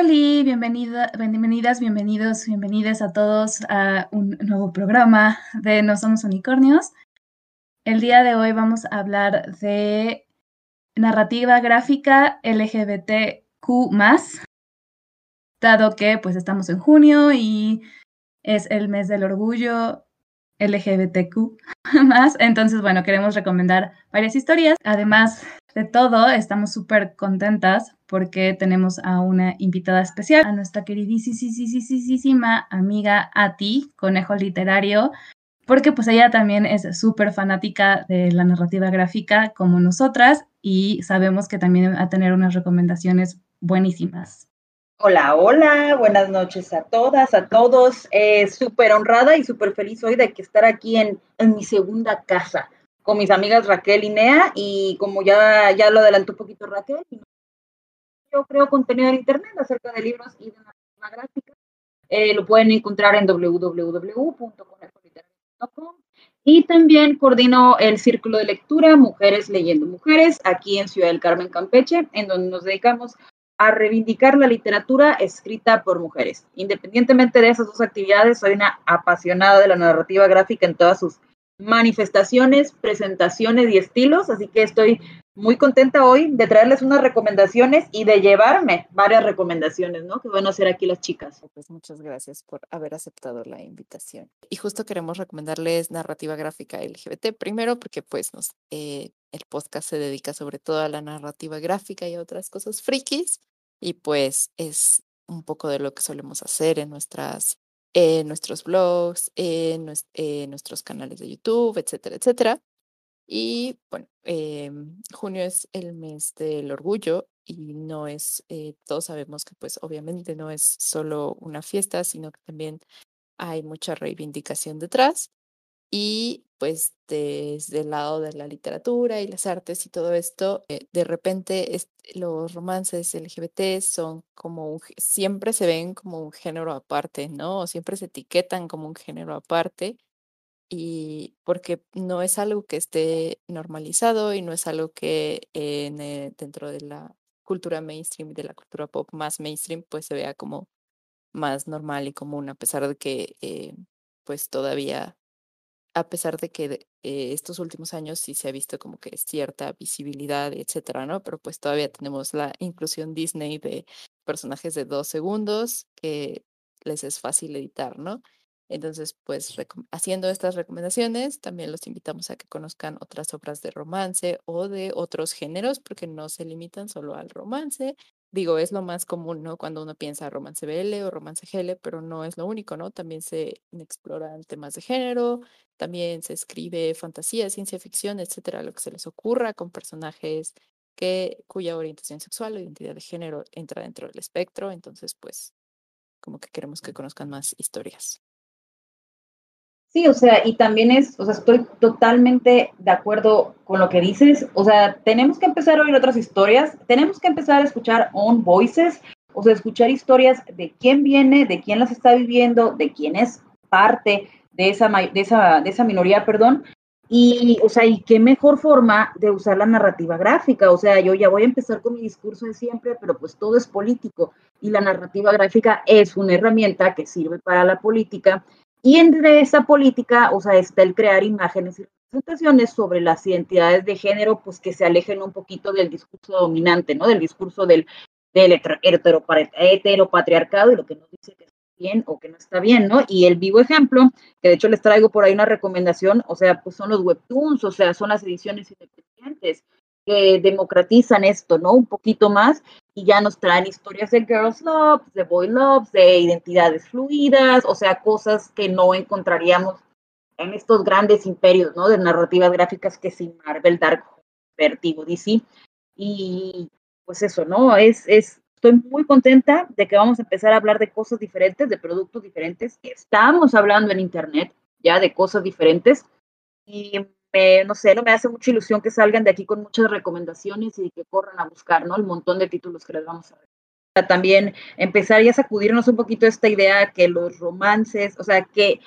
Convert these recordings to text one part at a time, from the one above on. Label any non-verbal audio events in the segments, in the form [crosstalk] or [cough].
Bienvenida, bienvenidas, bienvenidos, bienvenidas a todos a un nuevo programa de No Somos Unicornios. El día de hoy vamos a hablar de narrativa gráfica LGBTQ+, dado que pues estamos en junio y es el mes del orgullo LGBTQ+, [laughs] entonces bueno, queremos recomendar varias historias. Además de todo, estamos súper contentas porque tenemos a una invitada especial, a nuestra queridísima amiga Ati, Conejo Literario, porque pues ella también es súper fanática de la narrativa gráfica como nosotras y sabemos que también va a tener unas recomendaciones buenísimas. Hola, hola, buenas noches a todas, a todos. Eh, súper honrada y súper feliz hoy de estar aquí en, en, mi segunda casa con mis amigas Raquel y Nea y como ya, ya lo adelantó un poquito Raquel, yo creo contenido en internet acerca de libros y de narrativa gráfica. Eh, lo pueden encontrar en www.conejo.com y también coordino el círculo de lectura Mujeres Leyendo Mujeres aquí en Ciudad del Carmen, Campeche, en donde nos dedicamos a reivindicar la literatura escrita por mujeres. Independientemente de esas dos actividades, soy una apasionada de la narrativa gráfica en todas sus manifestaciones, presentaciones y estilos, así que estoy muy contenta hoy de traerles unas recomendaciones y de llevarme varias recomendaciones, ¿no? Que van a hacer aquí las chicas. Pues muchas gracias por haber aceptado la invitación. Y justo queremos recomendarles narrativa gráfica LGBT, primero porque pues nos, eh, el podcast se dedica sobre todo a la narrativa gráfica y a otras cosas frikis, y pues es un poco de lo que solemos hacer en nuestras en nuestros blogs, en, nuestros canales de YouTube, etcétera, etcétera. Y bueno, em, junio es el mes del orgullo y no es, eh, todos sabemos que pues obviamente no es solo una fiesta, sino que también hay mucha reivindicación detrás. Y pues desde el lado de la literatura y las artes y todo esto, eh, de repente los romances LGBT son como un, siempre se ven como un género aparte, ¿no? Siempre se etiquetan como un género aparte y porque no es algo que esté normalizado y no es algo que en, eh, dentro de la cultura mainstream y de la cultura pop más mainstream pues se vea como más normal y común a pesar de que eh, pues todavía a pesar de que eh, estos últimos años sí se ha visto como que cierta visibilidad, etcétera, ¿no? Pero pues todavía tenemos la inclusión Disney de personajes de dos segundos que les es fácil editar, ¿no? Entonces, pues haciendo estas recomendaciones, también los invitamos a que conozcan otras obras de romance o de otros géneros, porque no se limitan solo al romance. Digo, es lo más común, ¿no? Cuando uno piensa romance BL o romance GL, pero no es lo único, ¿no? También se exploran temas de género, también se escribe fantasía, ciencia ficción, etcétera, lo que se les ocurra con personajes que, cuya orientación sexual o identidad de género entra dentro del espectro. Entonces, pues, como que queremos que conozcan más historias. Sí, o sea, y también es, o sea, estoy totalmente de acuerdo con lo que dices. O sea, tenemos que empezar a oír otras historias, tenemos que empezar a escuchar own voices, o sea, escuchar historias de quién viene, de quién las está viviendo, de quién es parte de esa, de esa, de esa minoría, perdón. Y, o sea, y qué mejor forma de usar la narrativa gráfica. O sea, yo ya voy a empezar con mi discurso de siempre, pero pues todo es político y la narrativa gráfica es una herramienta que sirve para la política y entre esa política, o sea, está el crear imágenes y representaciones sobre las identidades de género, pues que se alejen un poquito del discurso dominante, ¿no? Del discurso del, del heteropatriarcado y lo que nos dice que está bien o que no está bien, ¿no? Y el vivo ejemplo, que de hecho les traigo por ahí una recomendación, o sea, pues son los webtoons, o sea, son las ediciones independientes que democratizan esto, ¿no? Un poquito más y ya nos traen historias de girls love, de boy love, de identidades fluidas, o sea, cosas que no encontraríamos en estos grandes imperios, ¿no? De narrativas gráficas que sin Marvel, Dark, Vertigo, DC. Y pues eso, ¿no? Es, es Estoy muy contenta de que vamos a empezar a hablar de cosas diferentes, de productos diferentes. Estamos hablando en Internet ya de cosas diferentes y no sé, no me hace mucha ilusión que salgan de aquí con muchas recomendaciones y que corran a buscar, ¿no? El montón de títulos que les vamos a ver. También empezar ya a sacudirnos un poquito esta idea que los romances, o sea, que,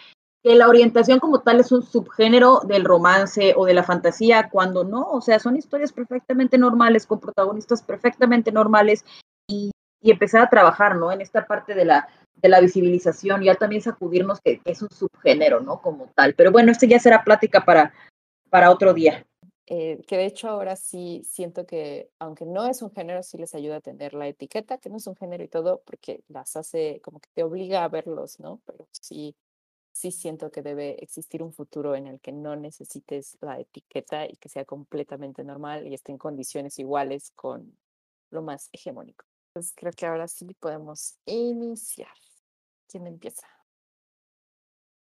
que la orientación como tal es un subgénero del romance o de la fantasía, cuando no, o sea, son historias perfectamente normales, con protagonistas perfectamente normales y, empezar a trabajar, ¿no? En esta parte de la, de la visibilización, ya también sacudirnos que, es un subgénero, ¿no? Como tal. Pero bueno, esto ya será plática para, para otro día. Eh, que de hecho ahora sí siento que, aunque no es un género, sí les ayuda a tener la etiqueta, que no es un género y todo, porque las hace como que te obliga a verlos, ¿no? Pero sí, sí siento que debe existir un futuro en el que no necesites la etiqueta y que sea completamente normal y esté en condiciones iguales con lo más hegemónico. Pues creo que ahora sí podemos iniciar. ¿Quién empieza?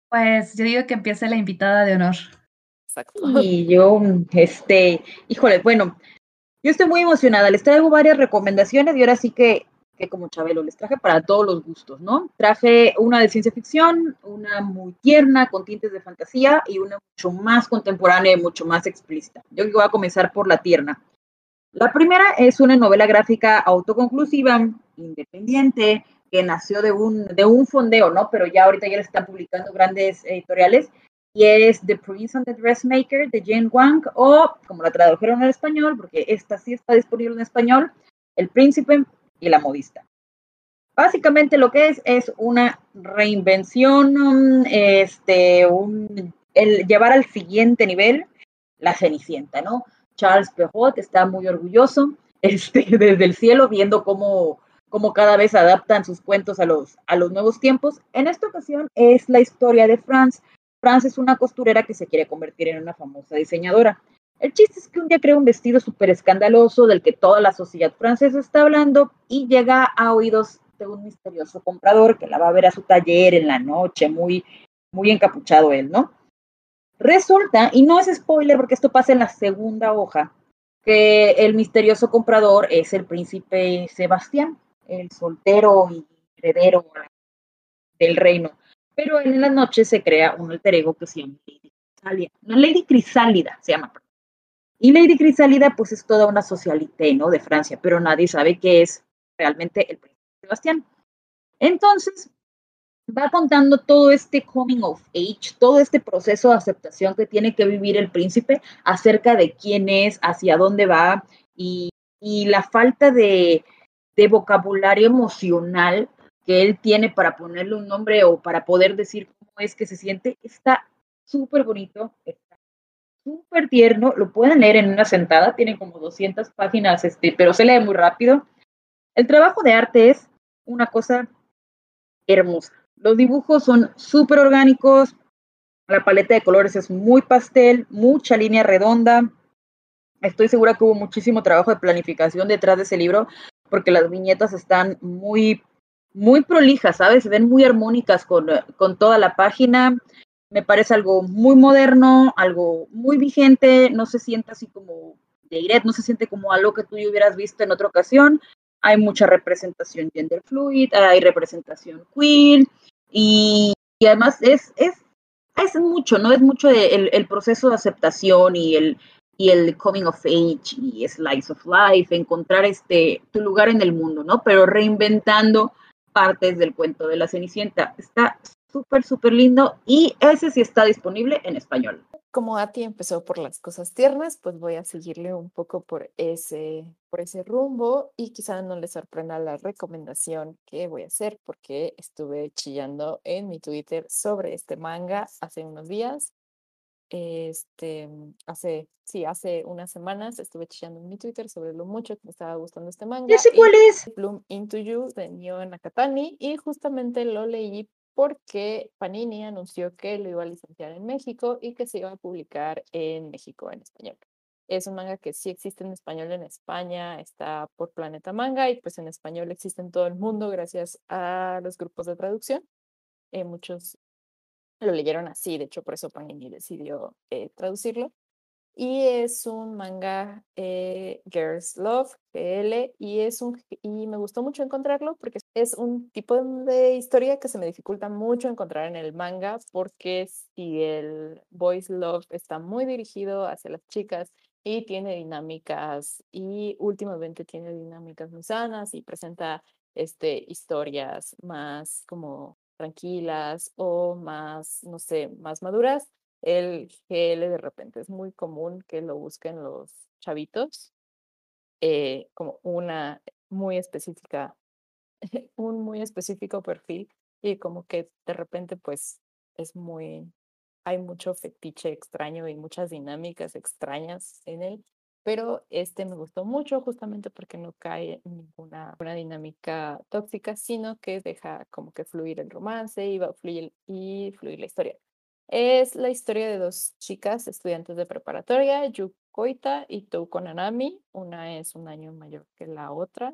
Pues yo digo que empiece la invitada de honor. [laughs] Y yo, este, híjole, bueno, yo estoy muy emocionada. Les traigo varias recomendaciones y ahora sí que, que como Chabelo, les traje para todos los gustos, ¿no? Traje una de ciencia ficción, una muy tierna, con tintes de fantasía y una mucho más contemporánea y mucho más explícita. Yo voy a comenzar por la tierna. La primera es una novela gráfica autoconclusiva, independiente, que nació de un, de un fondeo, ¿no? Pero ya ahorita ya le están publicando grandes editoriales, y es The Prince and the Dressmaker de Jane Wang, o como la tradujeron al español, porque esta sí está disponible en español, El Príncipe y la Modista. Básicamente lo que es es una reinvención, este, un, el llevar al siguiente nivel la Cenicienta, ¿no? Charles Perrault está muy orgulloso [laughs] este, desde el cielo viendo cómo, cómo cada vez adaptan sus cuentos a los, a los nuevos tiempos. En esta ocasión es la historia de Franz. Franz es una costurera que se quiere convertir en una famosa diseñadora. El chiste es que un día crea un vestido súper escandaloso del que toda la sociedad francesa está hablando y llega a oídos de un misterioso comprador que la va a ver a su taller en la noche, muy, muy encapuchado él, ¿no? Resulta, y no es spoiler porque esto pasa en la segunda hoja, que el misterioso comprador es el príncipe Sebastián, el soltero y heredero del reino. Pero en la noche se crea un alter ego que se llama Lady Crisálida. Lady Crisálida se llama. Y Lady Crisálida pues es toda una socialité, ¿no? De Francia, pero nadie sabe qué es realmente el príncipe Sebastián. Entonces, va contando todo este coming of age, todo este proceso de aceptación que tiene que vivir el príncipe acerca de quién es, hacia dónde va y, la falta de, vocabulario emocional que él tiene para ponerle un nombre o para poder decir cómo es que se siente, está súper bonito, está súper tierno, lo pueden leer en una sentada, tiene como 200 páginas, este, pero se lee muy rápido. El trabajo de arte es una cosa hermosa. Los dibujos son súper orgánicos, la paleta de colores es muy pastel, mucha línea redonda. Estoy segura que hubo muchísimo trabajo de planificación detrás de ese libro, porque las viñetas están muy, muy prolijas, ¿sabes? Se ven muy armónicas con, con toda la página. Me parece algo muy moderno, algo muy vigente, no se siente así como de Iret, no se siente como algo que tú hubieras visto en otra ocasión. Hay mucha representación gender fluid, hay representación queer, y, además es, es, es mucho, ¿no? Es mucho el, el, proceso de aceptación y el, y el coming of age y slice of life, encontrar este, tu lugar en el mundo, ¿no? Pero reinventando partes del cuento de la Cenicienta. Está súper, súper lindo y ese sí está disponible en español como Ati empezó por las cosas tiernas, pues voy a seguirle un poco por ese, por ese rumbo y quizá no le sorprenda la recomendación que voy a hacer porque estuve chillando en mi Twitter sobre este manga hace unos días. Este, hace, sí, hace unas semanas estuve chillando en mi Twitter sobre lo mucho que me estaba gustando este manga. Ya sé cuál es. Bloom Into You de Nio Nakatani y justamente lo leí porque Panini anunció que lo iba a licenciar en México y que se iba a publicar en México en español. Es un manga que sí existe en español en España, está por Planeta Manga y pues en español existe en todo el mundo gracias a los grupos de traducción. Eh, muchos lo leyeron así, de hecho por eso Panini decidió eh, traducirlo. y es un manga eh, Girls Love GL y es un y me gustó mucho encontrarlo porque es un tipo de historia que se me dificulta mucho encontrar en el manga porque si el Boys Love está muy dirigido hacia las chicas y tiene dinámicas y últimamente tiene dinámicas muy sanas y presenta este historias más como tranquilas o más no sé, más maduras el GL de repente es muy común que lo busquen los chavitos, eh, como una muy específica, [laughs] un muy específico perfil y como que de repente pues es muy, hay mucho fetiche extraño y muchas dinámicas extrañas en él, pero este me gustó mucho justamente porque no cae en ninguna una dinámica tóxica, sino que deja como que fluir el romance y va fluir, y fluir la historia. Es la historia de dos chicas estudiantes de preparatoria, Yu Koita y Touko Nanami. Una es un año mayor que la otra.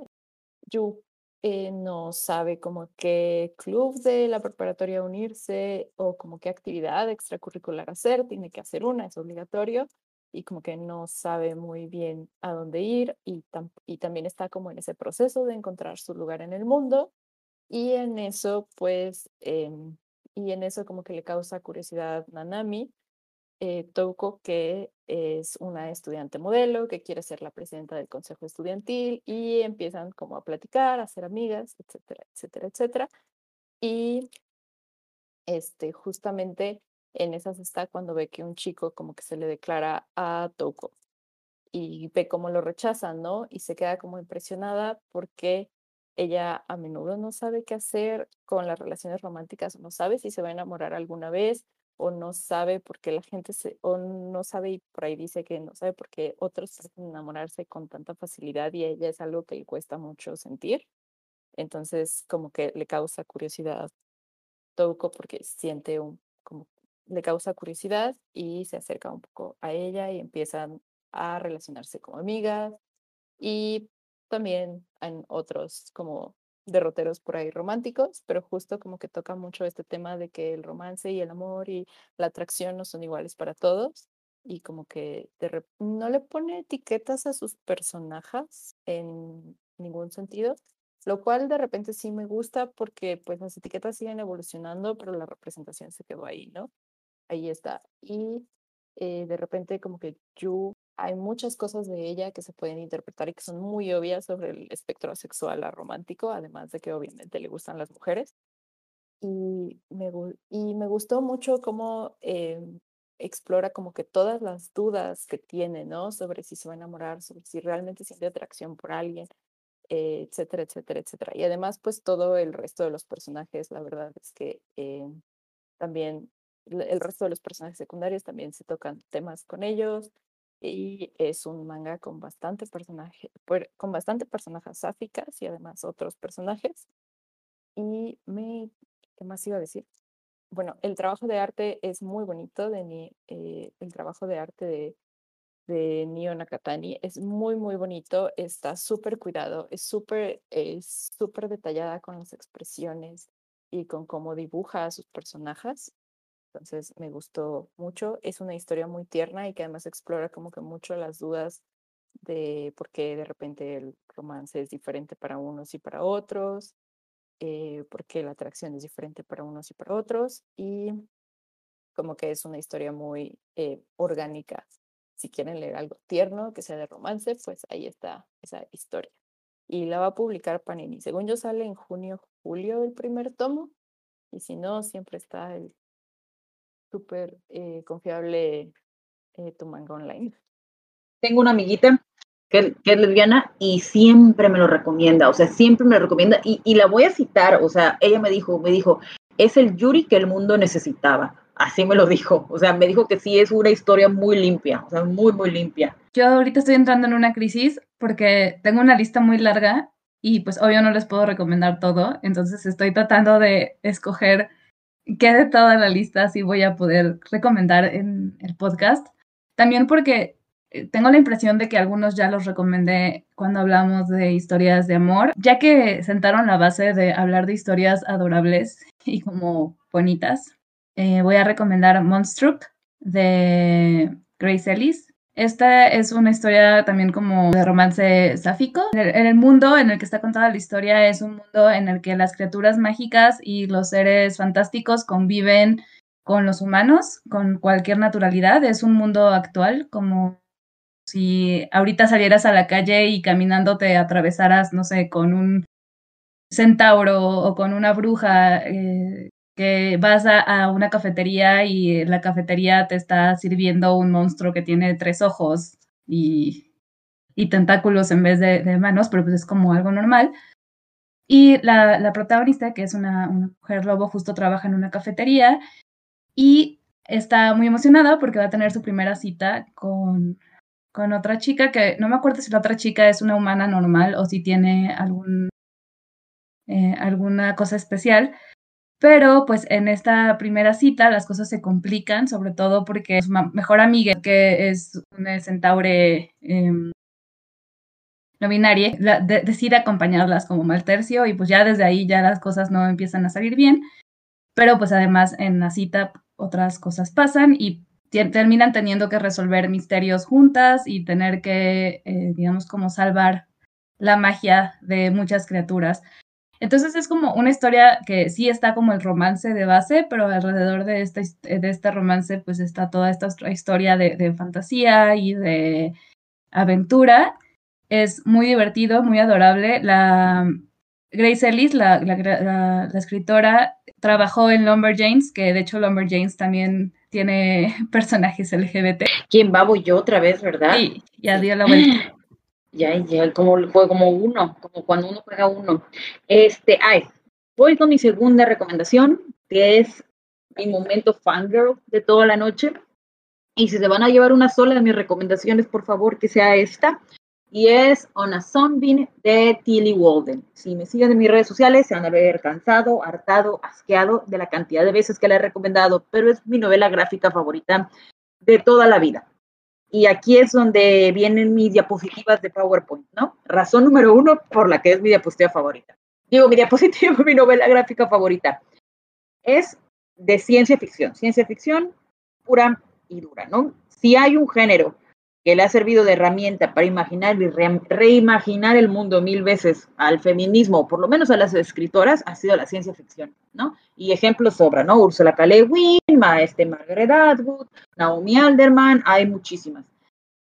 Yu eh, no sabe como qué club de la preparatoria unirse o como qué actividad extracurricular hacer. Tiene que hacer una, es obligatorio. Y como que no sabe muy bien a dónde ir y, y también está como en ese proceso de encontrar su lugar en el mundo. Y en eso, pues, em, y en eso como que le causa curiosidad Nanami, eh, que es una estudiante modelo, que quiere ser la presidenta del consejo estudiantil y empiezan como a platicar, a ser amigas, etcétera, etcétera, etcétera. Y este, justamente en esas está cuando ve que un chico como que se le declara a Touko y ve cómo lo rechazan, ¿no? Y se queda como impresionada porque ella a menudo no sabe qué hacer con las relaciones románticas, no sabe si se va a enamorar alguna vez o no sabe por qué la gente se, o no sabe y por ahí dice que no sabe por qué otros pueden enamorarse con tanta facilidad y ella es algo que le cuesta mucho sentir. Entonces como que le causa curiosidad Touko porque siente un, le causa curiosidad y se acerca un poco a ella y empiezan a relacionarse como amigas y también en otros como derroteros por ahí románticos, pero justo como que toca mucho este tema de que el romance y el amor y la atracción no son iguales para todos y como que no le pone etiquetas a sus personajes en ningún sentido, lo cual de repente sí me gusta porque pues las etiquetas siguen evolucionando, pero la representación se quedó ahí, ¿no? Ahí está. Y eh, de repente como que Yu hay muchas cosas de ella que se pueden interpretar y que son muy obvias sobre el espectro sexual a romántico, además de que obviamente le gustan las mujeres. Y me, y me gustó mucho cómo eh, explora como que todas las dudas que tiene, ¿no? Sobre si se va a enamorar, sobre si realmente siente atracción por alguien, eh, etcétera, etcétera, etcétera. Y además, pues todo el resto de los personajes, la verdad es que eh, también el resto de los personajes secundarios también se tocan temas con ellos y es un manga con bastante personaje, con bastante personajes sáficas y además otros personajes. Y me, ¿qué más iba a decir? Bueno, el trabajo de arte es muy bonito, de, eh, el trabajo de arte de, de Nio Nakatani es muy, muy bonito, está súper cuidado, es súper es súper detallada con las expresiones y con cómo dibuja a sus personajes. Entonces me gustó mucho. Es una historia muy tierna y que además explora como que mucho las dudas de por qué de repente el romance es diferente para unos y para otros, eh, por qué la atracción es diferente para unos y para otros y como que es una historia muy eh, orgánica. Si quieren leer algo tierno que sea de romance, pues ahí está esa historia. Y la va a publicar Panini. Según yo sale en junio, julio el primer tomo. Y si no, siempre está el súper eh, confiable eh, tu manga online. Tengo una amiguita que, que, es lesbiana y siempre me lo recomienda, o sea, siempre me lo recomienda y, y, la voy a citar, o sea, ella me dijo, me dijo, es el Yuri que el mundo necesitaba, así me lo dijo, o sea, me dijo que sí es una historia muy limpia, o sea, muy, muy limpia. Yo ahorita estoy entrando en una crisis porque tengo una lista muy larga y pues obvio no les puedo recomendar todo, entonces estoy tratando de escoger qué de toda la lista sí voy a poder recomendar en el podcast. También porque eh, tengo la impresión de que algunos ya los recomendé cuando hablamos de historias de amor, ya que sentaron la base de hablar de historias adorables y como bonitas. Eh, voy a recomendar Monstrup de Grace Ellis. Esta es una historia también como de romance sáfico. En el mundo en el que está contada la historia es un mundo en el que las criaturas mágicas y los seres fantásticos conviven con los humanos, con cualquier naturalidad. Es un mundo actual, como si ahorita salieras a la calle y caminando te atravesaras, no sé, con un centauro o con una bruja eh, que vas a, una cafetería y la cafetería te está sirviendo un monstruo que tiene tres ojos y, tentáculos en vez de, manos, pero pues es como algo normal. Y la, protagonista, que es una, mujer lobo, justo trabaja en una cafetería y está muy emocionada porque va a tener su primera cita con, con otra chica que no me acuerdo si la otra chica es una humana normal o si tiene algún, eh, alguna cosa especial, pero pues en esta primera cita las cosas se complican, sobre todo porque su mejor amiga, que es una centaure eh, no binaria, decide acompañarlas como mal tercio y pues ya desde ahí ya las cosas no empiezan a salir bien. Pero pues además en la cita otras cosas pasan y terminan teniendo que resolver misterios juntas y tener que, eh, digamos, como salvar la magia de muchas criaturas. Entonces es como una historia que sí está como el romance de base, pero alrededor de este, de este romance pues está toda esta historia de, fantasía y de aventura. Es muy divertido, muy adorable. La Grace Ellis, la, la, escritora, trabajó en Lumberjanes, que de hecho Lumberjanes también tiene [laughs] personajes LGBT. ¿Quién? Voy yo otra vez, ¿verdad? Sí, ya dio la vuelta. [laughs] Ya, ya, como como uno, como cuando uno juega uno. Este, ay, voy con mi segunda recomendación, que es mi momento fangirl de toda la noche. Y si se van a llevar una sola de mis recomendaciones, por favor, que sea esta. Y es On a Sunbeam de Tilly Walden. Si me siguen en mis redes sociales, se van a ver cansado, hartado, asqueado de la cantidad de veces que la he recomendado, pero es mi novela gráfica favorita de toda la vida. Y aquí es donde vienen mis diapositivas de PowerPoint, ¿no? Razón número uno por la que es mi diapositiva favorita. Digo, mi diapositiva, [laughs] mi novela gráfica favorita. Es de ciencia ficción, ciencia ficción pura y dura, ¿no? Si hay un género que le ha servido de herramienta para imaginar y reimaginar el mundo mil veces al feminismo, por lo menos a las escritoras, ha sido la ciencia ficción, ¿no? Y ejemplos sobra, ¿no? Ursula K. Le Guin, este Margaret Atwood, Naomi Alderman, hay muchísimas.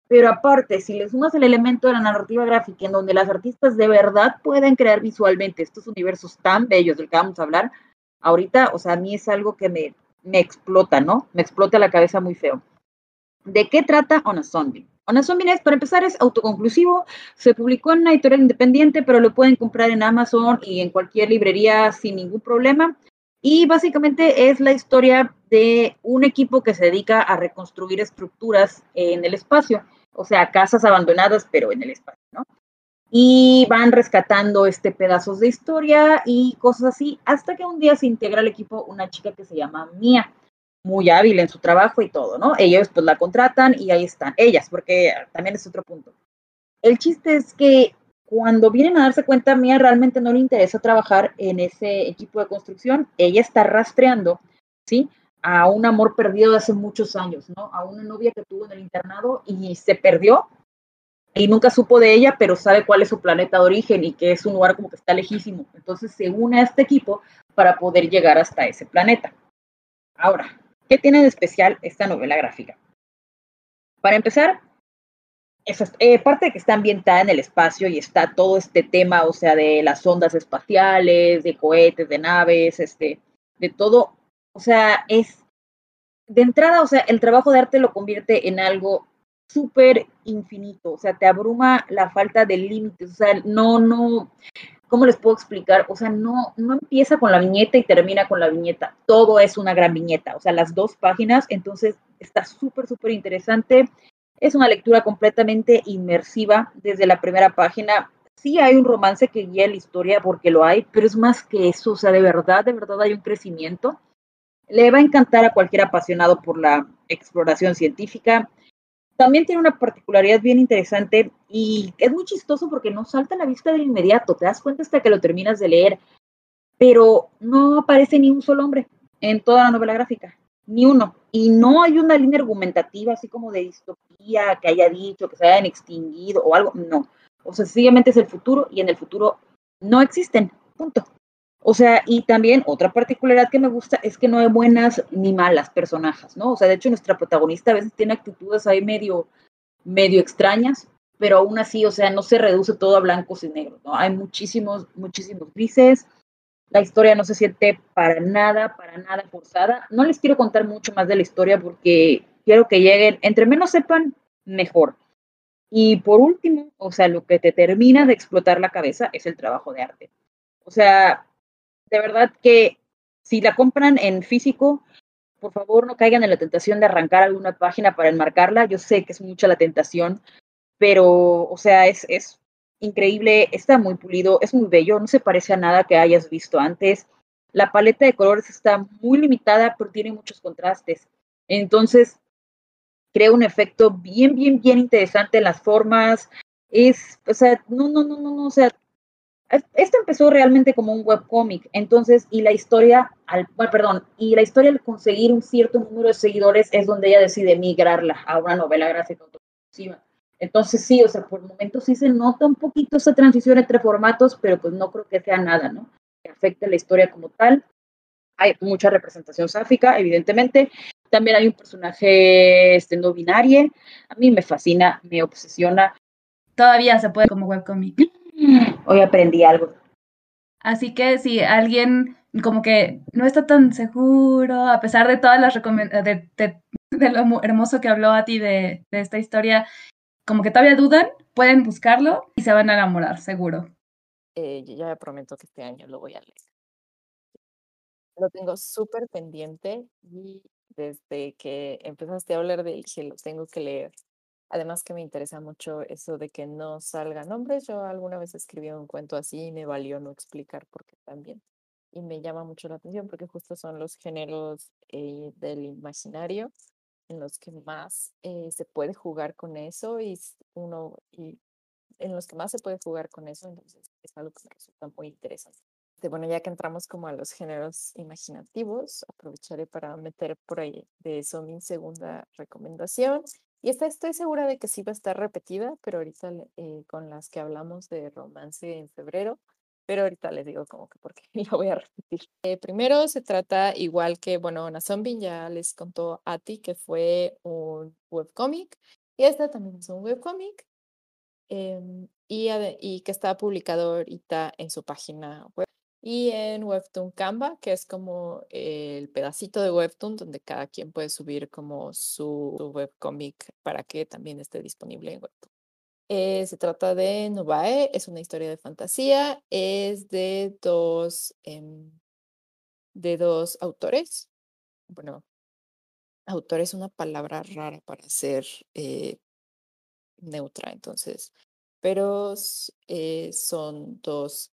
Pero aparte, si le sumas el elemento de la narrativa gráfica en donde las artistas de verdad pueden crear visualmente estos universos tan bellos del que vamos a hablar, ahorita, o sea, a mí es algo que me, me explota, ¿no? Me explota la cabeza muy feo. ¿De qué trata On a Zombie? On a Zombie es, para empezar, es autoconclusivo. Se publicó en una editorial independiente, pero lo pueden comprar en Amazon y en cualquier librería sin ningún problema. Y básicamente es la historia de un equipo que se dedica a reconstruir estructuras en el espacio, o sea, casas abandonadas, pero en el espacio, ¿no? Y van rescatando este pedazos de historia y cosas así, hasta que un día se integra al equipo una chica que se llama Mia muy hábil en su trabajo y todo, ¿no? Ellos pues la contratan y ahí están, ellas, porque también es otro punto. El chiste es que cuando vienen a darse cuenta, Mía realmente no le interesa trabajar en ese equipo de construcción, ella está rastreando, ¿sí? A un amor perdido de hace muchos años, ¿no? A una novia que tuvo en el internado y se perdió y nunca supo de ella, pero sabe cuál es su planeta de origen y que es un lugar como que está lejísimo. Entonces se une a este equipo para poder llegar hasta ese planeta. Ahora, ¿Qué tiene de especial esta novela gráfica? Para empezar, eh, parte de que está ambientada en el espacio y está todo este tema, o sea, de las ondas espaciales, de cohetes, de naves, este, de todo, o sea, es de entrada, o sea, el trabajo de arte lo convierte en algo súper infinito, o sea, te abruma la falta de límites, o sea, no, no, ¿cómo les puedo explicar? O sea, no, no empieza con la viñeta y termina con la viñeta. Todo es una gran viñeta, o sea, las dos páginas, entonces está súper, súper interesante. Es una lectura completamente inmersiva desde la primera página. Sí hay un romance que guía la historia porque lo hay, pero es más que eso, o sea, de verdad, de verdad hay un crecimiento. Le va a encantar a cualquier apasionado por la exploración científica. También tiene una particularidad bien interesante y es muy chistoso porque no salta a la vista de inmediato, te das cuenta hasta que lo terminas de leer, pero no aparece ni un solo hombre en toda la novela gráfica. ni uno. Y no hay una línea argumentativa así como de distopía que haya dicho que se hayan extinguido o algo, no. O sea, sencillamente es el futuro y en el futuro no existen, punto. O sea, y también otra particularidad que me gusta es que no hay buenas ni malas personajes, ¿no? O sea, de hecho nuestra protagonista a veces tiene actitudes ahí medio, medio extrañas, pero aún así, o sea, no se reduce todo a blancos y negros, ¿no? Hay muchísimos, muchísimos grises. La historia no se siente para nada, para nada forzada. No les quiero contar mucho más de la historia porque quiero que lleguen, entre menos sepan, mejor. Y por último, o sea, lo que te termina de explotar la cabeza es el trabajo de arte. O sea, de verdad que si la compran en físico, por favor no caigan en la tentación de arrancar alguna página para enmarcarla. Yo sé que es mucha la tentación, pero, o sea, es, es increíble, está muy pulido, es muy bello, no se parece a nada que hayas visto antes. La paleta de colores está muy limitada, pero tiene muchos contrastes. Entonces, crea un efecto bien, bien, bien interesante en las formas. Es, o sea, no, no, no, no, no, o sea, esto empezó realmente como un webcómic, entonces, y la historia, al, perdón, y la historia al conseguir un cierto número de seguidores es donde ella decide migrarla a una novela gráfica autoconclusiva. Entonces sí, o sea, por momentos sí se nota un poquito esa transición entre formatos, pero pues no creo que sea nada, ¿no? Que afecte la historia como tal. Hay mucha representación sáfica, evidentemente. También hay un personaje este, no binario. A mí me fascina, me obsesiona. Todavía se puede como webcomic. Hoy aprendí algo. Así que si alguien como que no está tan seguro, a pesar de todas las recomendaciones, de, lo hermoso que habló a ti de, de esta historia, como que todavía dudan, pueden buscarlo y se van a enamorar, seguro. Eh, yo ya prometo que este año lo voy a leer. Lo tengo súper pendiente y desde que empezaste a hablar de él, que lo tengo que leer. Además que me interesa mucho eso de que no salgan nombres. Yo alguna vez escribí un cuento así y me valió no explicar por qué también. Y me llama mucho la atención porque justo son los géneros eh, del imaginario en los que más eh, se puede jugar con eso y uno y en los que más se puede jugar con eso, entonces es algo que me resulta muy interesante. Bueno, ya que entramos como a los géneros imaginativos, aprovecharé para meter por ahí de eso mi segunda recomendación. Y esta estoy segura de que sí va a estar repetida, pero ahorita eh, con las que hablamos de romance en febrero, pero ahorita les digo como que porque [laughs] lo voy a repetir. Eh, primero se trata igual que, bueno, Zombie ya les contó a ti que fue un webcomic y esta también es un webcomic em, y, y que está publicado ahorita en su página web y en Webtoon Canva, que es como el pedacito de Webtoon donde cada quien puede subir como su, webcomic para que también esté disponible en Webtoon. Eh, se trata de Novae, es una historia de fantasía, es de dos, em, de dos autores. Bueno, autor es una palabra rara para ser eh, neutra, entonces, pero eh, son dos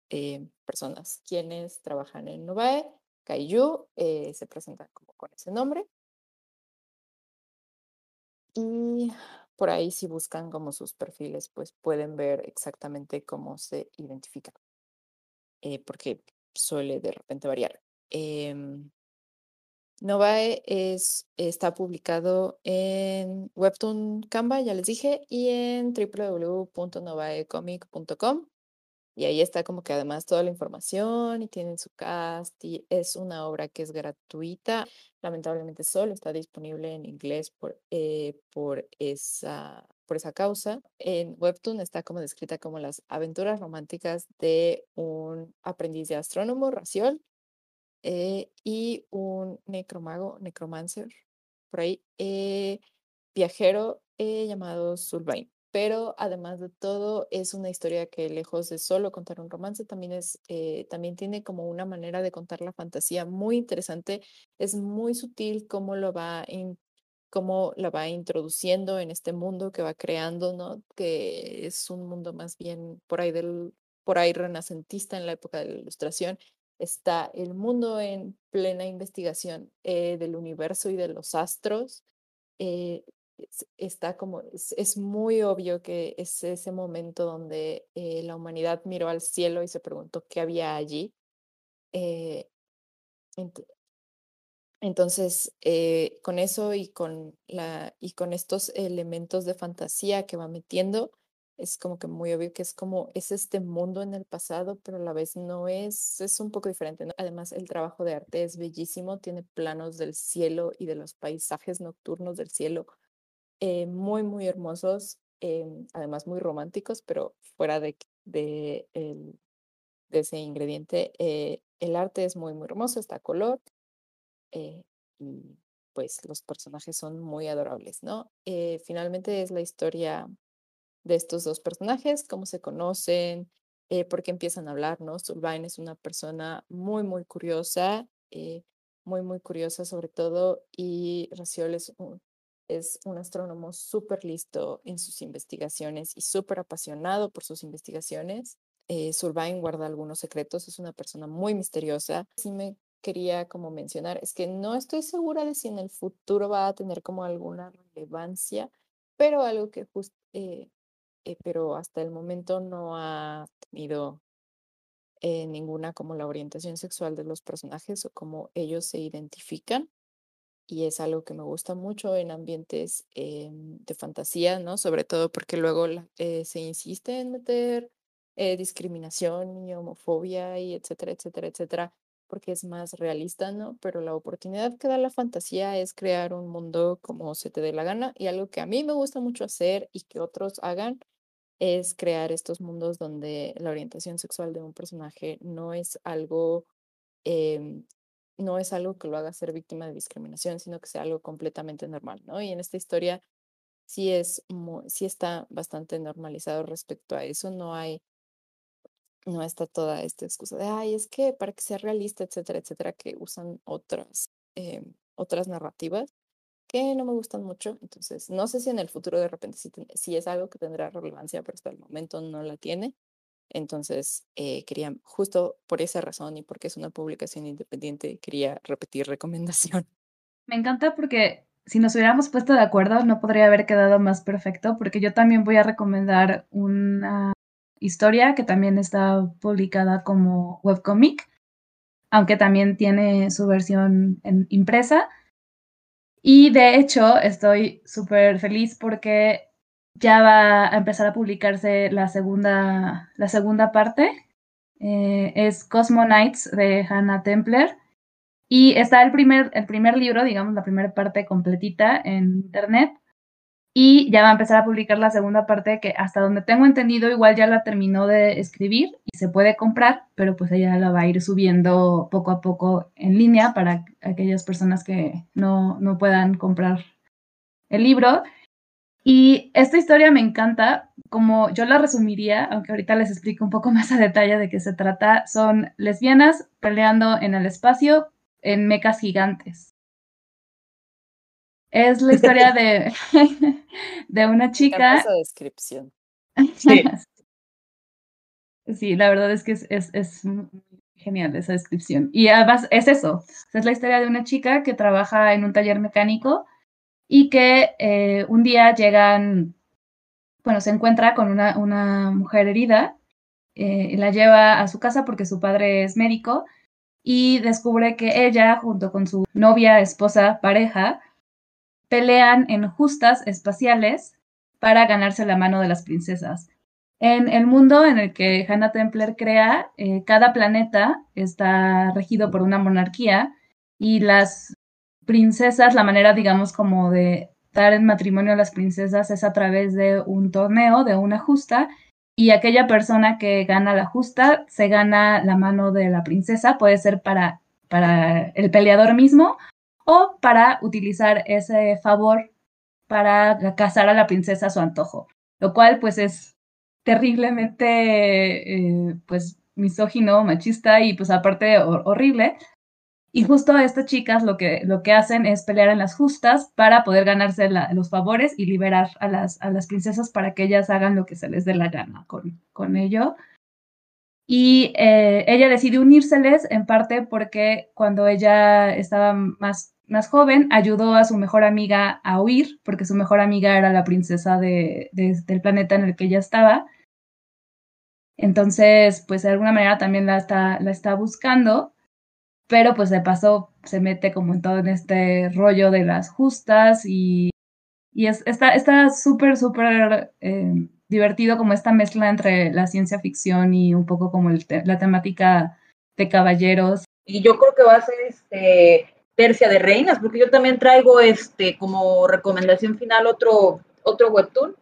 personas quienes trabajan en Novae. Kaiju se presenta como con ese nombre. Y por ahí si buscan como sus perfiles, pues pueden ver exactamente cómo se identifican, eh, porque suele de repente variar. Novae es, está publicado en Webtoon Canva, ya les dije, y en www.novaecomic.com. Y ahí está como que además toda la información y tienen su cast y es una obra que es gratuita. Lamentablemente solo está disponible en inglés por, eh, por, esa, por esa causa. En Webtoon está como descrita como las aventuras románticas de un aprendiz de astrónomo, Raciol, eh, y un necromago, necromancer, por ahí, eh, viajero llamado Sulvain pero además de todo es una historia que lejos de solo contar un romance, también, es, eh, también tiene como una manera de contar la fantasía muy interesante, es muy sutil cómo lo va, cómo la va introduciendo en este mundo que va creando, ¿no? que es un mundo más bien por ahí, del, por ahí renacentista en la época de la ilustración. Está el mundo en plena investigación eh, del universo y de los astros. Eh, está como, es, muy obvio que es ese momento donde eh, la humanidad miró al cielo y se preguntó qué había allí. Entonces, con eso y con, la, y con estos elementos de fantasía que va metiendo, es como que muy obvio que es como, es este mundo en el pasado, pero a la vez no es, es un poco diferente. Además, el trabajo de arte es bellísimo, tiene planos del cielo y de los paisajes nocturnos del cielo eh, muy, muy hermosos, em, además muy románticos, pero fuera de, de, el, de ese ingrediente, eh, el arte es muy, muy hermoso, está color eh, y pues los personajes son muy adorables, ¿no? Eh, finalmente es la historia de estos dos personajes, cómo se conocen, eh, por qué empiezan a hablar, ¿no? Sulvine es una persona muy, muy curiosa, muy, muy curiosa sobre todo, y Raciol es un, es un astrónomo súper listo en sus investigaciones y súper apasionado por sus investigaciones. Eh, guarda algunos secretos, es una persona muy misteriosa. Sí me quería como mencionar es que no estoy segura de si en el futuro va a tener como alguna relevancia, pero algo que justo, eh, eh, pero hasta el momento no ha tenido eh, ninguna como la orientación sexual de los personajes o cómo ellos se identifican. Y es algo que me gusta mucho en ambientes de fantasía, ¿no? Sobre todo porque luego se insiste en meter discriminación y homofobia y etcétera, etcétera, etcétera, porque es más realista, ¿no? Pero la oportunidad que da la fantasía es crear un mundo como se te dé la gana y algo que a mí me gusta mucho hacer y que otros hagan es crear estos mundos donde la orientación sexual de un personaje no es algo, em, no es algo que lo haga ser víctima de discriminación, sino que sea algo completamente normal, ¿no? Y en esta historia sí es, sí está bastante normalizado respecto a eso, no hay no está toda esta excusa de, ay, es que para que sea realista, etcétera, etcétera, que usan otras, eh, otras narrativas que no me gustan mucho. Entonces, no sé si en el futuro de repente sí, es algo que tendrá relevancia, pero hasta el momento no la tiene. Entonces, eh, quería, justo por esa razón y porque es una publicación independiente, quería repetir recomendación. Me encanta porque si nos hubiéramos puesto de acuerdo, no podría haber quedado más perfecto, porque yo también voy a recomendar una historia que también está publicada como webcomic, aunque también tiene su versión en impresa. Y de hecho estoy súper feliz porque ya va a empezar a publicarse la segunda, la segunda parte. Eh, es Cosmonites de Hannah Templer. Y está el primer, el primer libro, digamos, la primera parte completita en internet y ya va a empezar a publicar la segunda parte que hasta donde tengo entendido igual ya la terminó de escribir y se puede comprar, pero pues ella la va a ir subiendo poco a poco en línea para aquellas personas que no, no puedan comprar el libro. Y esta historia me encanta, como yo la resumiría, aunque ahorita les explico un poco [laughs] más a detalle de qué se trata, son lesbianas peleando en el espacio en mecas gigantes. Es la historia de, [laughs] de una chica. Esa descripción. Sí. [laughs] sí, la verdad es que es, es, es, genial esa descripción. Y además es eso. Es la historia de una chica que trabaja en un taller mecánico y que eh, un día llegan, bueno, se encuentra con una, una mujer herida, eh, y la lleva a su casa porque su padre es médico y descubre que ella, junto con su novia, esposa, pareja, pelean en justas espaciales para ganarse la mano de las princesas. En el mundo en el que Hannah Templer crea, eh, cada planeta está regido por una monarquía y las princesas, la manera, digamos, como de dar en matrimonio a las princesas es a través de un torneo, de una justa, y aquella persona que gana la justa se gana la mano de la princesa, puede ser para, para el peleador mismo o para utilizar ese favor para casar a la princesa a su antojo, lo cual pues es terriblemente eh, pues misógino, machista y pues aparte horrible. Y justo estas chicas lo que, lo que hacen es pelear en las justas para poder ganarse los favores y liberar a las, a las princesas para que ellas hagan lo que se les dé la gana con, con ello. Y eh, ella decide unírseles en parte porque cuando ella estaba más más joven, ayudó a su mejor amiga a huir, porque su mejor amiga era la princesa de, del planeta en el que ella estaba. Entonces, pues de alguna manera también la está, la está buscando. pero pues de paso se mete como en todo en este rollo de las justas y, y es, está súper, súper eh, divertido como esta mezcla entre la ciencia ficción y un poco como la temática de caballeros. Y yo creo que va a ser este Tercia de Reinas, porque yo también traigo este como recomendación final otro, otro webtoon.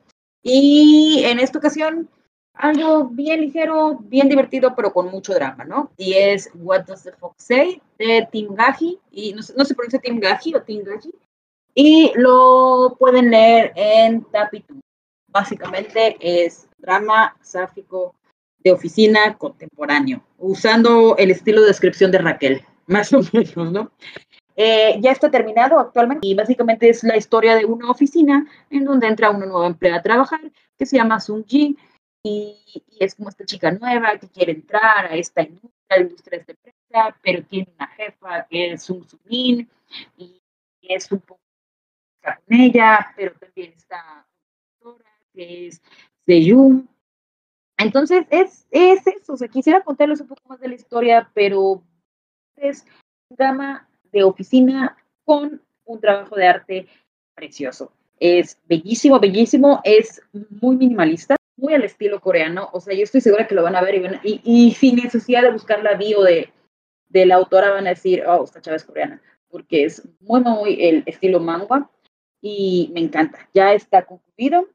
Y en esta ocasión algo bien ligero, bien divertido, pero con mucho drama, ¿no? Y es What Does the Fox Say de Tim Gaji, y no, no se pronuncia Tim Gaji o Tim Gaji, y lo pueden leer en Tapitu. Básicamente es drama sáfico de oficina contemporáneo, usando el estilo de descripción de Raquel, [laughs] más o menos, ¿no? Eh, ya está terminado actualmente y básicamente es la historia de una oficina en donde entra una nueva empleada a trabajar que se llama Sung Ji y, es como esta chica nueva que quiere entrar a esta industria, la industria de empresa, pero tiene una jefa que es Sung Sumin y es un poco con ella, pero también está que es Seyun. Entonces, es, es eso, o sea, quisiera contarles un poco más de la historia, pero es un drama de oficina con un trabajo de arte precioso. Es bellísimo, bellísimo, es muy minimalista, muy al estilo coreano, o sea, yo estoy segura que lo van a ver y, y, sin necesidad de buscar la bio de, de, la autora van a decir, oh, esta chava es coreana, porque es muy, muy el estilo manga y me encanta. Ya está concluido,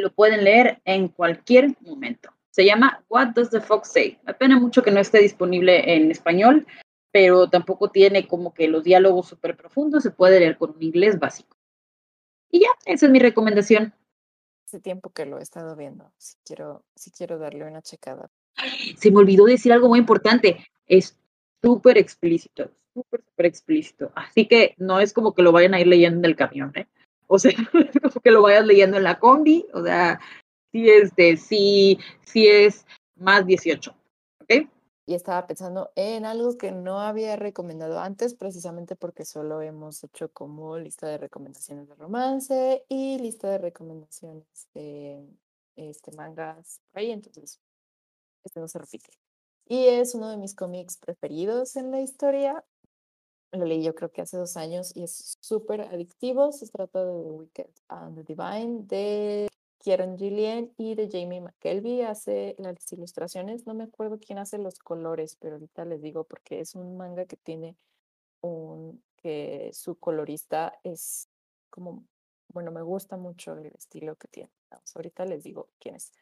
lo pueden leer en cualquier momento. Se llama What Does the Fox Say? Me pena mucho que no esté disponible en español, pero tampoco tiene como que los diálogos súper profundos, se puede leer con un inglés básico. Y ya, esa es mi recomendación hace tiempo que lo he estado viendo. Si quiero, si quiero darle una checada. Se me olvidó decir algo muy importante. Es súper explícito, súper, súper explícito. Así que no es como que lo vayan a ir leyendo en el camión, ¿eh? O sea, [laughs] que lo vayas leyendo en la combi. O sea, sí es de, sí, sí es más 18. ¿Ok? y estaba pensando en algo que no había recomendado antes, precisamente porque solo hemos hecho como lista de recomendaciones de romance y lista de recomendaciones de este, mangas ahí, entonces este no se repite. Y es uno de mis cómics preferidos en la historia. Lo leí yo creo que hace dos años y es súper adictivo. Se trata de The Wicked and the Divine de Kieron Gillian y de Jamie McKelvey hace las ilustraciones. No me acuerdo quién hace los colores, pero ahorita les digo porque es un manga que tiene un que su colorista es como, bueno, me gusta mucho el estilo que tiene. ahorita les digo quién es.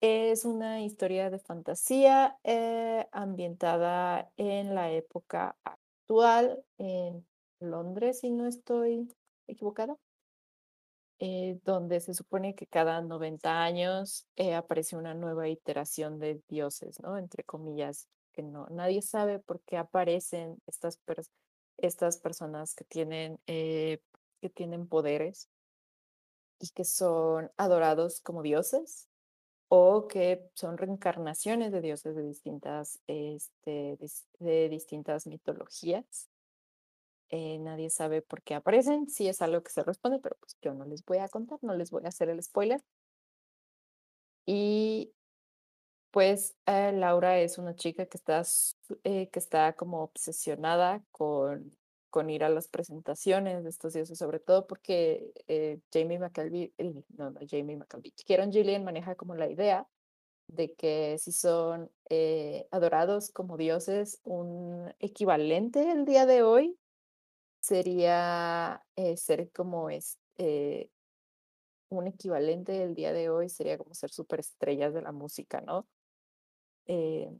Es una historia de fantasía eh, ambientada en la época en Londres, si no estoy equivocada. Eh, donde se supone que cada 90 años eh, aparece una nueva iteración de dioses, ¿no? Entre comillas, que no, nadie sabe por qué aparecen estas, estas personas que tienen, eh, que tienen poderes y que son adorados como dioses o que son reencarnaciones de dioses de distintas, este, de distintas mitologías. Eh, nadie sabe por qué aparecen, si es algo que se responde, pero pues yo no les voy a contar, no les voy a hacer el spoiler. Y pues eh, Laura es una chica que está, eh, que está como obsesionada con, con ir a las presentaciones de estos dioses, sobre todo porque Jamie McAlvey, no, no, Jamie McAlvey, Kieron Gillian maneja como la idea de que si son adorados como dioses, un equivalente el día de hoy sería eh, ser como es, eh, un equivalente del día de hoy, sería como ser superestrellas de la música, ¿no? Eh,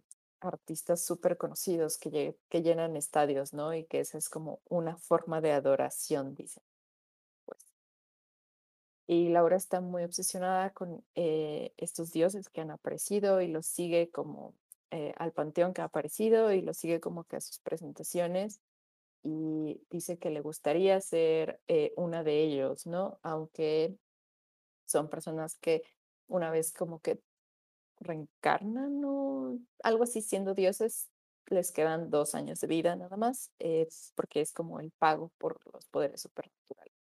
artistas súper conocidos que, que llenan estadios, ¿no? Y que esa es como una forma de adoración, dicen. Pues. Y Laura está muy obsesionada con estos dioses que han aparecido y los sigue como al panteón que ha aparecido y los sigue como que a sus presentaciones y dice que le gustaría ser eh, una de ellos, ¿no? Aunque son personas que una vez como que reencarnan o algo así siendo dioses, les quedan dos años de vida nada más, porque es como el pago por los poderes supernaturales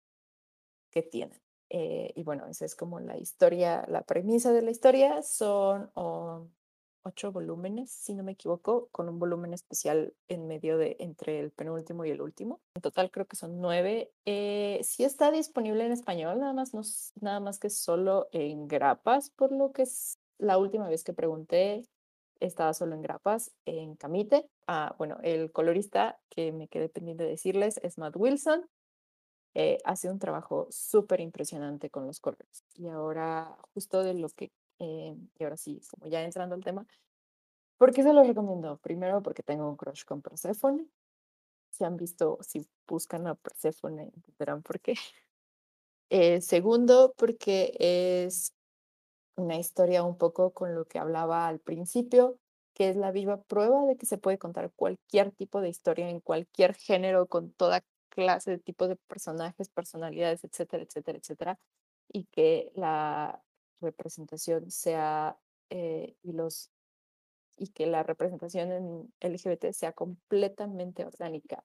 que tienen. Eh, y bueno, esa es como la historia, la premisa de la historia son ocho volúmenes, si no me equivoco, con un volumen especial en medio de entre el penúltimo y el último. En total creo que son nueve. Eh, sí está disponible en español, nada más, no, nada más que solo en grapas, por lo que la última vez que pregunté estaba solo en grapas, en Camite. Ah, bueno, el colorista que me quedé pendiente de decirles es Matt Wilson. Eh, hace un trabajo súper impresionante con los colores. Y ahora, justo de lo que, eh, y ahora sí, como ya entrando al tema, ¿por qué se los recomiendo? Primero, porque tengo un crush con Persephone. Si han visto, si buscan a Persephone, verán por qué. Eh, segundo, porque es una historia un poco con lo que hablaba al principio, que es la viva prueba de que se puede contar cualquier tipo de historia en cualquier género, con toda clase de tipos de personajes, personalidades, etcétera, etcétera, etcétera, y que la representación sea eh, y los y que la representación en LGBT sea completamente orgánica,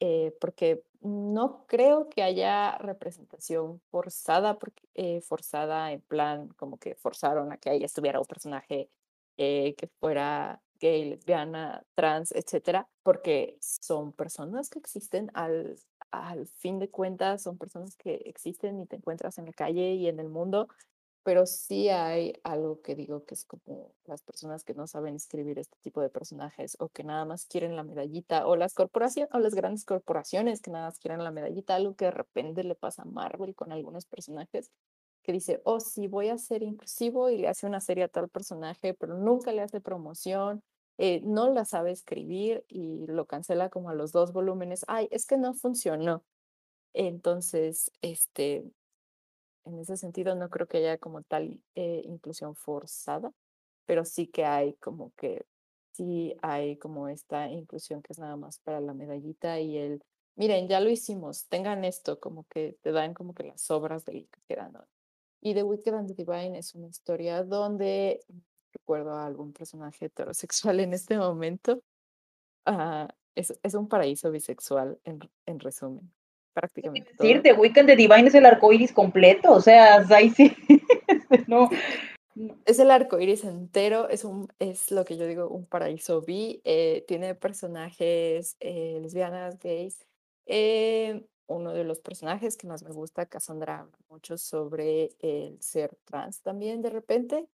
eh, porque no creo que haya representación forzada, eh, forzada en plan como que forzaron a que ahí estuviera un personaje eh, que fuera gay, lesbiana, trans, etcétera, porque son personas que existen al, al fin de cuentas, son personas que existen y te encuentras en la calle y en el mundo pero sí hay algo que digo que es como las personas que no saben escribir este tipo de personajes o que nada más quieren la medallita o las corporaciones o las grandes corporaciones que nada más quieren la medallita, algo que de repente le pasa a Marvel con algunos personajes que dice, oh, sí, voy a ser inclusivo y le hace una serie a tal personaje, pero nunca le hace promoción, eh, no la sabe escribir y lo cancela como a los dos volúmenes, ay, es que no funcionó. Entonces, este, en ese sentido no creo que haya como tal eh, inclusión forzada, pero sí que hay como que, sí hay como esta inclusión que es nada más para la medallita y el, miren, ya lo hicimos, tengan esto, como que te dan como que las obras del que quedan. Y The Wicked and the Divine es una historia donde recuerdo a algún personaje heterosexual en este momento. Uh, es, es, un paraíso bisexual, en, en resumen prácticamente. Decir, The Weekend de Divine es el arco iris completo, o sea, [laughs] ahí sí. no. Es el arco iris entero, es, un, es lo que yo digo, un paraíso bi. Eh, tiene personajes eh, lesbianas, gays. Eh, uno de los personajes que más me gusta, Cassandra, habla mucho sobre el ser trans también de repente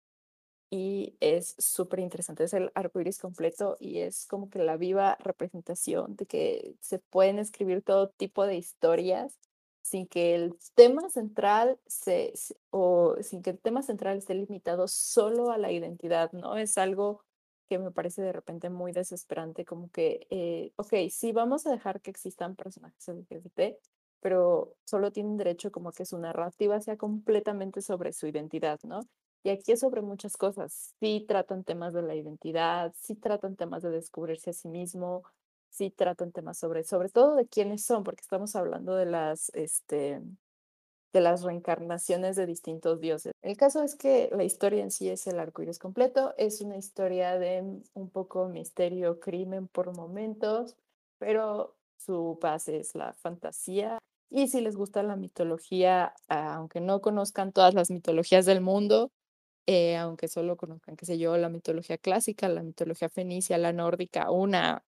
y es súper interesante. Es el arco iris completo y es como que la viva representación de que se pueden escribir todo tipo de historias sin que el tema central se, o sin que el tema central esté limitado solo a la identidad, ¿no? Es algo que me parece de repente muy desesperante, como que, eh, ok, sí, vamos a dejar que existan personajes LGBT, pero solo tienen derecho como que su narrativa sea completamente sobre su identidad, ¿no? Y aquí es sobre muchas cosas. Sí tratan temas de la identidad, sí tratan temas de descubrirse a sí mismo, sí tratan temas sobre, sobre todo de quiénes son, porque estamos hablando de las, este, de las reencarnaciones de distintos dioses. El caso es que la historia en sí es el arco iris completo, es una historia de un poco misterio, crimen por momentos, pero su base es la fantasía. Y si les gusta la mitología, aunque no conozcan todas las mitologías del mundo, eh, aunque solo conozcan, qué sé yo, la mitología clásica, la mitología fenicia, la nórdica, una,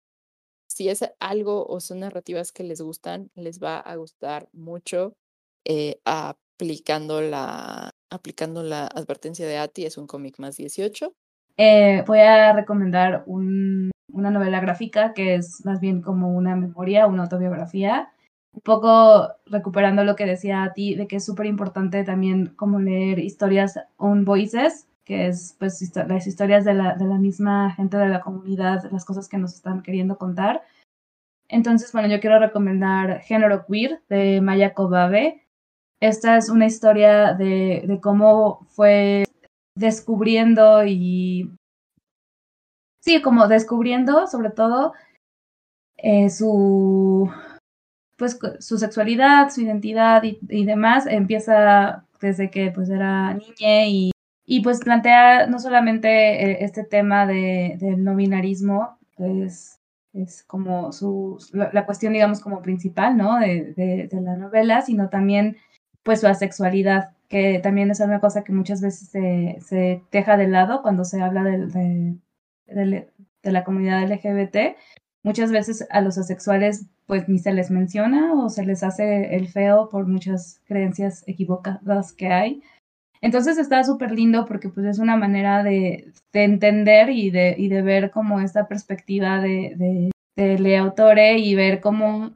si es algo o son narrativas que les gustan, les va a gustar mucho eh, aplicando, la, aplicando la advertencia de Ati, es un cómic más 18. Eh, voy a recomendar un, una novela gráfica que es más bien como una memoria, una autobiografía un poco recuperando lo que decía a ti, de que es súper importante también como leer historias on voices, que es pues las historias de la, de la misma gente de la comunidad, las cosas que nos están queriendo contar. Entonces, bueno, yo quiero recomendar Género Queer de Maya Kobabe. Esta es una historia de, de cómo fue descubriendo y... Sí, como descubriendo sobre todo eh, su, pues su sexualidad, su identidad y, demás empieza desde que pues era niña y, y pues plantea no solamente eh, este tema de, del no binarismo, pues es como su, la, cuestión digamos como principal, ¿no? De, de, la novela, sino también pues su asexualidad, que también es una cosa que muchas veces se, se deja de lado cuando se habla de, de la comunidad LGBT. Muchas veces a los asexuales pues ni se les menciona o se les hace el feo por muchas creencias equivocadas que hay. Entonces está súper lindo porque pues es una manera de, de entender y de, y de, ver como esta perspectiva de, de, de Autore y ver cómo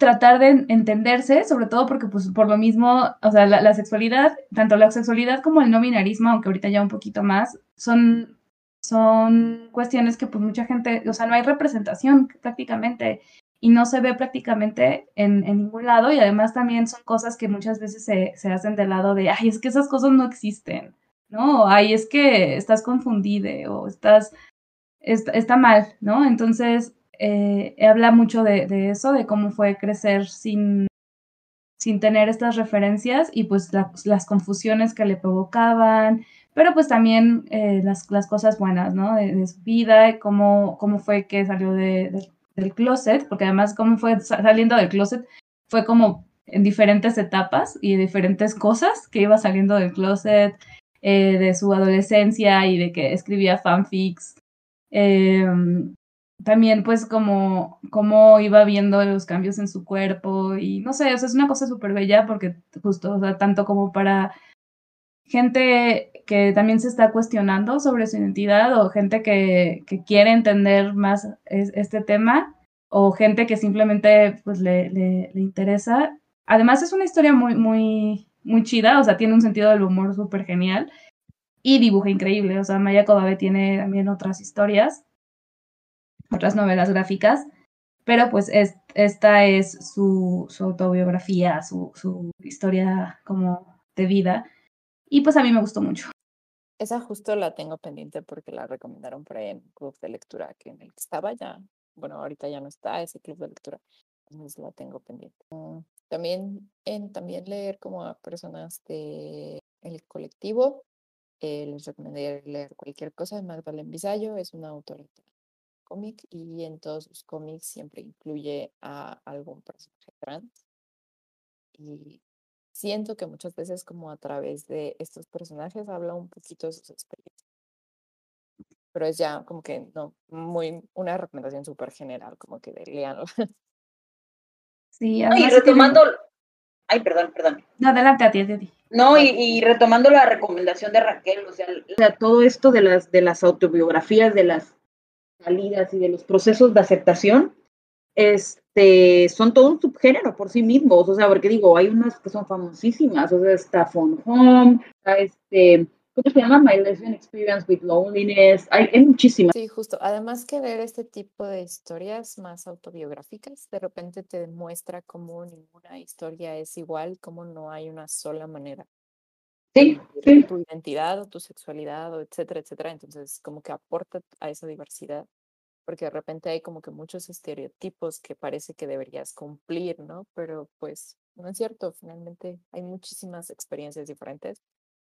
tratar de entenderse, sobre todo porque pues por lo mismo, o sea, la, sexualidad, tanto la sexualidad como el no binarismo, aunque ahorita ya un poquito más, son, son cuestiones que pues mucha gente, o sea, no hay representación prácticamente y no se ve prácticamente en, ningún lado y además también son cosas que muchas veces se, se, hacen del lado de, ay, es que esas cosas no existen, ¿no? Ay, es que estás confundido o estás, está, mal, ¿no? Entonces, eh, habla mucho de, eso, de cómo fue crecer sin, sin tener estas referencias y pues la, las confusiones que le provocaban, pero pues también eh, las, las cosas buenas, ¿no? De, su vida, cómo, cómo fue que salió de, de del closet, porque además como fue saliendo del closet, fue como en diferentes etapas y diferentes cosas que iba saliendo del closet, eh, de su adolescencia y de que escribía fanfics. Eh, también pues como, como iba viendo los cambios en su cuerpo y no sé, o sea, es una cosa súper bella porque justo, o sea, tanto como para gente que también se está cuestionando sobre su identidad o gente que, quiere entender más es, este tema o gente que simplemente pues le, le, le, interesa. Además es una historia muy, muy, muy chida, o sea, tiene un sentido del humor súper genial y dibuja increíble, o sea, Maya Kobabe tiene también otras historias, otras novelas gráficas, pero pues es, esta es su, su autobiografía, su, su historia como de vida y pues a mí me gustó mucho. Esa justo la tengo pendiente porque la recomendaron por ahí en club de lectura que en el que estaba ya. Bueno, ahorita ya no está ese club de lectura, entonces la tengo pendiente. Mm, también en también leer como a personas de el colectivo. Eh, les recomendaría leer cualquier cosa de Magdalene Bisayo, es una autora cómic y en todos sus cómics siempre incluye a algún personaje trans. Y siento que muchas veces como a través de estos personajes habla un poquito de sus experiencias. Pero es ya como que no, muy una recomendación súper general, como que de leanlo. [laughs] Sí, no, y retomando, tiene... ay, perdón, perdón. No, adelante a ti, a ti. No, y, y, retomando la recomendación de Raquel, o sea, o sea, todo esto de las, de las autobiografías, de las salidas y de los procesos de aceptación, este, son todo un subgénero por sí mismos, o sea, porque digo, hay unas que son famosísimas, o sea, está Phone Home, está este, ¿cómo se llama? My Lesbian Experience with Loneliness, hay, hay muchísimas. Sí, justo, además que ver este tipo de historias más autobiográficas, de repente te demuestra cómo ninguna historia es igual, cómo no hay una sola manera. Sí, sí. Tu identidad o tu sexualidad, o etcétera, etcétera. Entonces, como que aporta a esa diversidad porque de repente hay como que muchos estereotipos que parece que deberías cumplir, ¿no? Pero pues no es cierto, finalmente hay muchísimas experiencias diferentes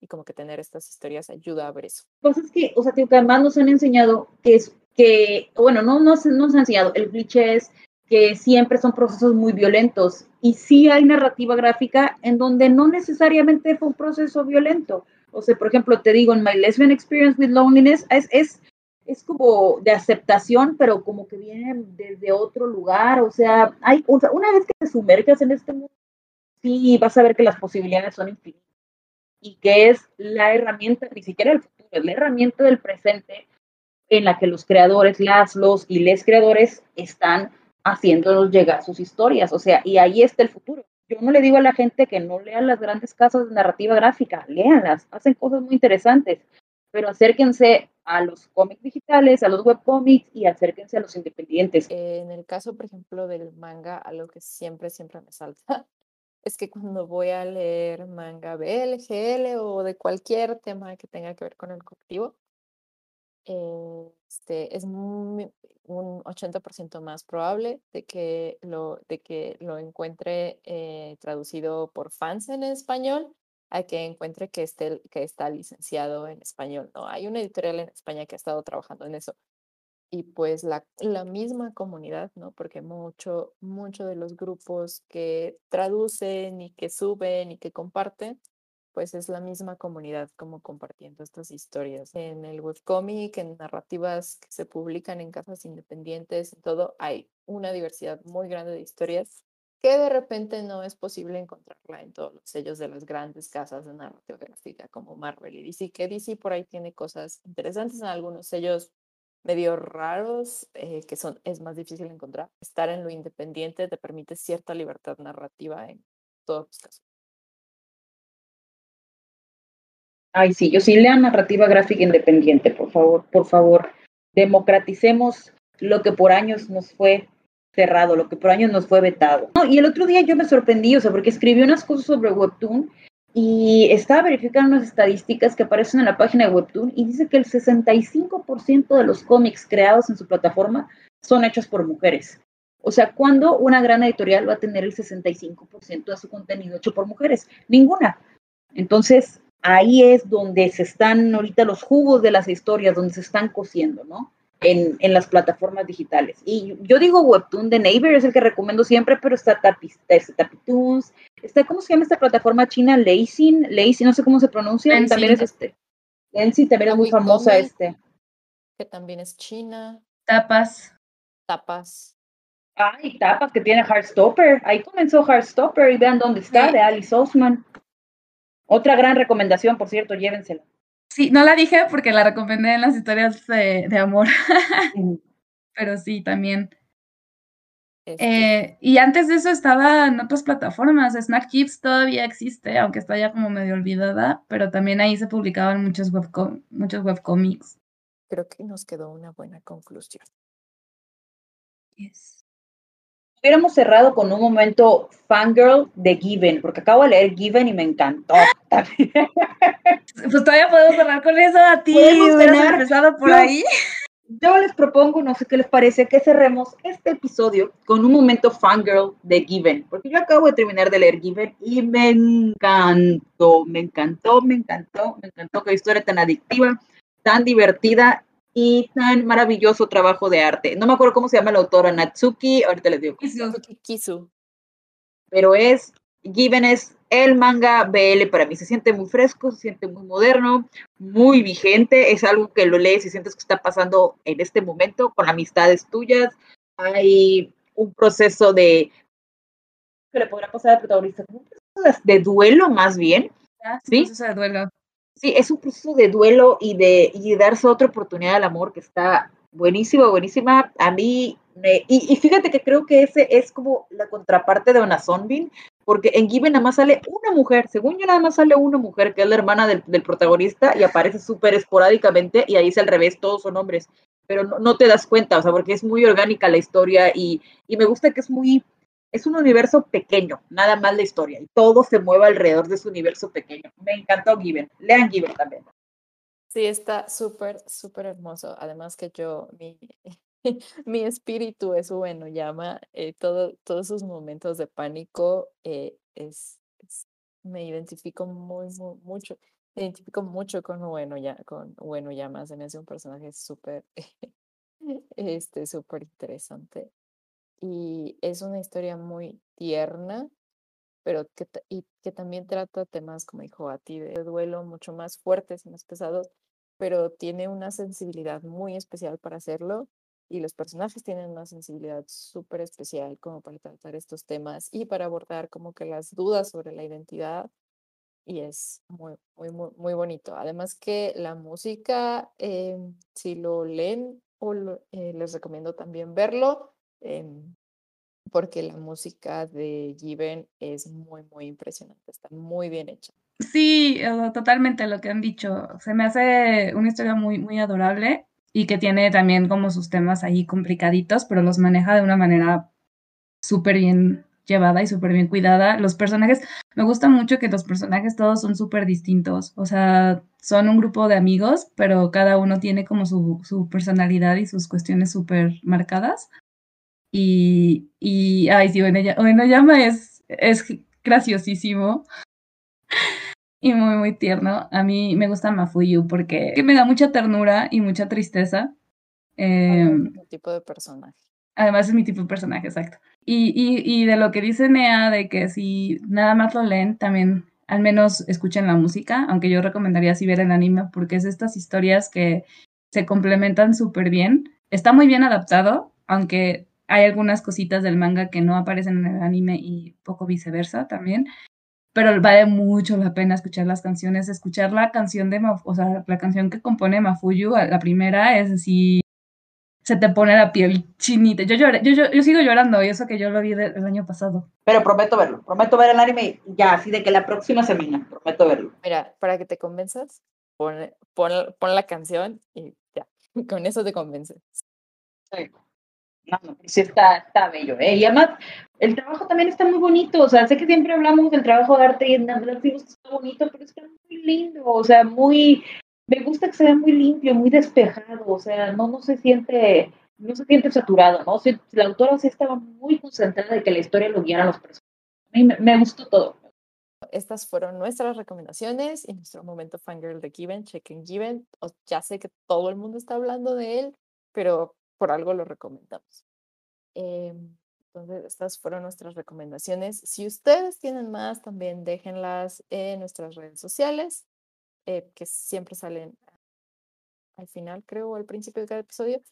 y como que tener estas historias ayuda a ver eso. Pues es que, o sea, tío, que además nos han enseñado que es que, bueno, no nos, nos han enseñado, el cliché es que siempre son procesos muy violentos y sí hay narrativa gráfica en donde no necesariamente fue un proceso violento. O sea, por ejemplo, te digo, en My Lesbian Experience with Loneliness es, es es como de aceptación, pero como que viene desde otro lugar, o sea, hay, una vez que te sumerges en este mundo, sí vas a ver que las posibilidades son infinitas y que es la herramienta, ni siquiera el futuro, es la herramienta del presente en la que los creadores, las, los y les creadores están haciéndonos llegar sus historias, o sea, y ahí está el futuro. Yo no le digo a la gente que no lean las grandes casas de narrativa gráfica, léanlas, hacen cosas muy interesantes, pero acérquense a los cómics digitales, a los webcomics y acérquense a los independientes. En el caso, por ejemplo, del manga, algo que siempre, siempre me salta [laughs] es que cuando voy a leer manga BL, GL o de cualquier tema que tenga que ver con el colectivo, este, es un 80% más probable de que lo, de que lo encuentre eh, traducido por fans en español a que encuentre que, esté, que está licenciado en español. ¿no? Hay una editorial en España que ha estado trabajando en eso. Y pues la, la misma comunidad, ¿no? Porque mucho, mucho de los grupos que traducen y que suben y que comparten pues es la misma comunidad como compartiendo estas historias. En el webcomic, en narrativas que se publican en casas independientes, en todo, hay una diversidad muy grande de historias que de repente no es posible encontrarla en todos los sellos de las grandes casas de narrativa gráfica como Marvel y DC, que DC por ahí tiene cosas interesantes en algunos sellos medio raros eh, que son, es más difícil encontrar. Estar en lo independiente te permite cierta libertad narrativa en todos los casos. Ay, sí, yo sí lea narrativa gráfica independiente, por favor, por favor. Democraticemos lo que por años nos fue cerrado, lo que por años nos fue vetado. y el otro día yo me sorprendí, o sea, porque escribí unas cosas sobre Webtoon y estaba verificando unas estadísticas que aparecen en la página de Webtoon y dice que el 65% de los cómics creados en su plataforma son hechos por mujeres. O sea, ¿cuándo una gran editorial va a tener el 65% de su contenido hecho por mujeres? Ninguna. Entonces, ahí es donde se están ahorita los jugos de las historias, donde se están cociendo, ¿no? En, en, las plataformas digitales. Y yo digo Webtoon de Neighbor, es el que recomiendo siempre, pero está, está Tapitoons, está, ¿cómo se llama esta plataforma china? Lacing, Lazy, no sé cómo se pronuncia, también es este. Lensi también es muy famosa este. Que también es china. Tapas. Tapas. Ay, Tapas, que tiene Heartstopper. Ahí comenzó Heartstopper y vean dónde está, de Alice Osman. Otra gran recomendación, por cierto, llévensela. Sí, no la dije porque la recomendé en las historias de, de amor. [laughs] Pero sí, también. Este eh, y antes de eso estaba en otras plataformas. Snack Kids todavía existe, aunque está ya como medio olvidada, pero también ahí se publicaban muchos, webcom muchos webcomics. Creo que nos quedó una buena conclusión. Yes hubiéramos cerrado con un momento fangirl de Given, porque acabo de leer Given y me encantó [laughs] Pues todavía podemos cerrar con eso a ti. empezado por ahí. Yo les propongo, no sé qué les parece, que cerremos este episodio con un momento fangirl de Given, porque yo acabo de terminar de leer Given y me encantó, me encantó, me encantó, me encantó que historia tan adictiva, tan divertida y tan maravilloso trabajo de arte. No me acuerdo cómo se llama la autora, Natsuki, ahorita les digo. Kisu. Pero es, Given es el manga BL para mí. Se siente muy fresco, se siente muy moderno, muy vigente. Es algo que lo lees y sientes que está pasando en este momento con amistades tuyas. Hay un proceso de... que le podrá pasar al protagonista? Un proceso de duelo más bien. ¿sí? Un proceso de duelo Sí, es un proceso de duelo y de y darse otra oportunidad al amor que está buenísima, buenísima. A mí, me, y, fíjate que creo que ese es como la contraparte de una zombie, porque en Given nada más sale una mujer, según yo nada más sale una mujer, que es la hermana del, del protagonista, y aparece súper esporádicamente, y ahí es al revés, todos son hombres, pero no, no, te das cuenta, o sea, porque es muy orgánica la historia, y, y me gusta que es muy es un universo pequeño, nada más la historia, y todo se mueve alrededor de su universo pequeño. Me encantó Given. Lean Given también. Sí, está súper, súper hermoso. Además que yo, mi, [laughs] mi espíritu es bueno, llama eh, todo, todos esos momentos de pánico, eh, es, me identifico muy, muy, mucho, me identifico mucho con bueno, ya, con bueno llama, se me hace un personaje súper, [laughs] este, súper interesante y es una historia muy tierna, pero que, y que también trata temas, como dijo a ti, de duelo mucho más fuertes y más pesados, pero tiene una sensibilidad muy especial para hacerlo y los personajes tienen una sensibilidad súper especial como para tratar estos temas y para abordar como que las dudas sobre la identidad y es muy, muy, muy, muy bonito. Además que la música, eh, si lo leen o eh, les recomiendo también verlo, Em, porque la música de Given es muy, muy impresionante, está muy bien hecha. Sí, totalmente lo que han dicho. Se me hace una historia muy, muy adorable y que tiene también como sus temas ahí complicaditos, pero los maneja de una manera súper bien llevada y súper bien cuidada. Los personajes, me gusta mucho que los personajes todos son súper distintos, o sea, son un grupo de amigos, pero cada uno tiene como su, su personalidad y sus cuestiones súper marcadas. Y, y ay, sí, bueno, bueno llama es, es graciosísimo [laughs] y muy, muy tierno. A mí me gusta Mafuyu porque me da mucha ternura y mucha tristeza. Eh, mi tipo de personaje. Además es mi tipo de personaje, exacto. Y, y, y de lo que dice Nea, de que si nada más lo leen, también al menos escuchen la música, aunque yo recomendaría así ver el anime porque es estas historias que se complementan súper bien. Está muy bien adaptado, aunque hay algunas cositas del manga que no aparecen en el anime y poco viceversa también. Pero vale mucho la pena escuchar las canciones, escuchar la canción de, o sea, la canción que compone Mafuyu, la primera es así, se te pone la piel chinita. Yo, lloré, yo, yo, sigo llorando y eso que yo lo vi el año pasado. Pero prometo verlo, prometo ver el anime ya, así de que la próxima semana, prometo verlo. Mira, para que te convenzas, pon, pon, pon la canción y ya, [laughs] con eso te convences. Sí. No, no, sí está, está bello, ¿eh? Y además, el trabajo también está muy bonito, o sea, sé que siempre hablamos del trabajo de arte y en verdad está bonito, pero está muy lindo, o sea, muy, me gusta que se vea muy limpio, muy despejado, o sea, no, no se siente, no se siente saturado, ¿no? la autora sí estaba muy concentrada de que la historia lo guiara a los personajes. A mí me, gustó todo. Estas fueron nuestras recomendaciones y nuestro momento fangirl de Given, Check-in Given. Ya sé que todo el mundo está hablando de él, pero por algo lo recomendamos. Em, entonces, estas fueron nuestras recomendaciones. Si ustedes tienen más, también déjenlas en nuestras redes sociales, eh, que siempre salen al final, creo, o al principio de cada episodio.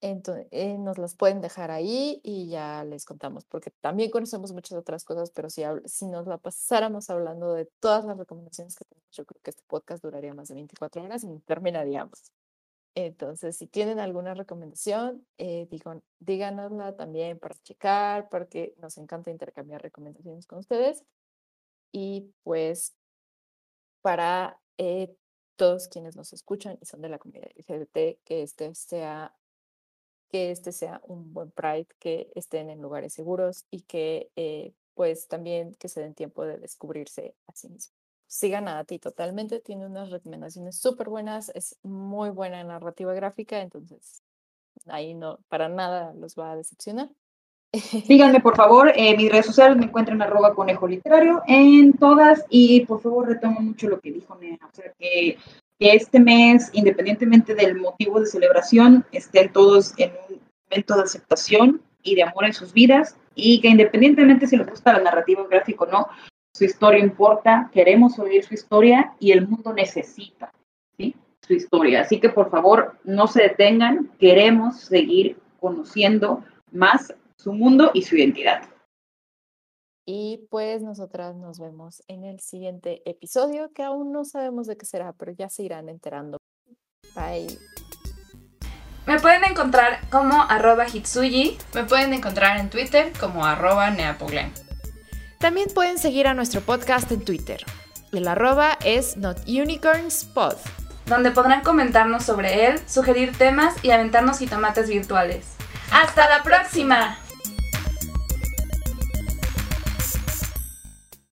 Entonces, eh, nos las pueden dejar ahí y ya les contamos, porque también conocemos muchas otras cosas, pero si, si nos la pasáramos hablando de todas las recomendaciones que tenemos, yo creo que este podcast duraría más de 24 horas y terminaríamos. Entonces, si tienen alguna recomendación, eh, díganosla también para checar, porque nos encanta intercambiar recomendaciones con ustedes. Y pues para eh, todos quienes nos escuchan y son de la comunidad LGBT, que este sea que este sea un buen Pride, que estén en lugares seguros y que eh, pues también que se den tiempo de descubrirse a sí mismos sigan a ti totalmente, tiene unas recomendaciones súper buenas, es muy buena en narrativa gráfica, entonces ahí no, para nada los va a decepcionar. Síganme, por favor, eh, mis redes sociales me encuentran arroba conejo literario en todas y por favor retomo mucho lo que dijo Nea, o sea que, que este mes, independientemente del motivo de celebración, estén todos en un momento de aceptación y de amor en sus vidas y que independientemente si les gusta la narrativa gráfica o no, su historia importa, queremos oír su historia y el mundo necesita ¿sí? su historia. Así que por favor no se detengan, queremos seguir conociendo más su mundo y su identidad. Y pues nosotras nos vemos en el siguiente episodio, que aún no sabemos de qué será, pero ya se irán enterando. Bye. Me pueden encontrar como arroba Hitsuji. Me pueden encontrar en Twitter como arroba Neapoglen. También pueden seguir a nuestro podcast en Twitter. El arroba es NotUnicornsPod. Donde podrán comentarnos sobre él, sugerir temas y aventarnos jitomates virtuales. ¡Hasta la próxima!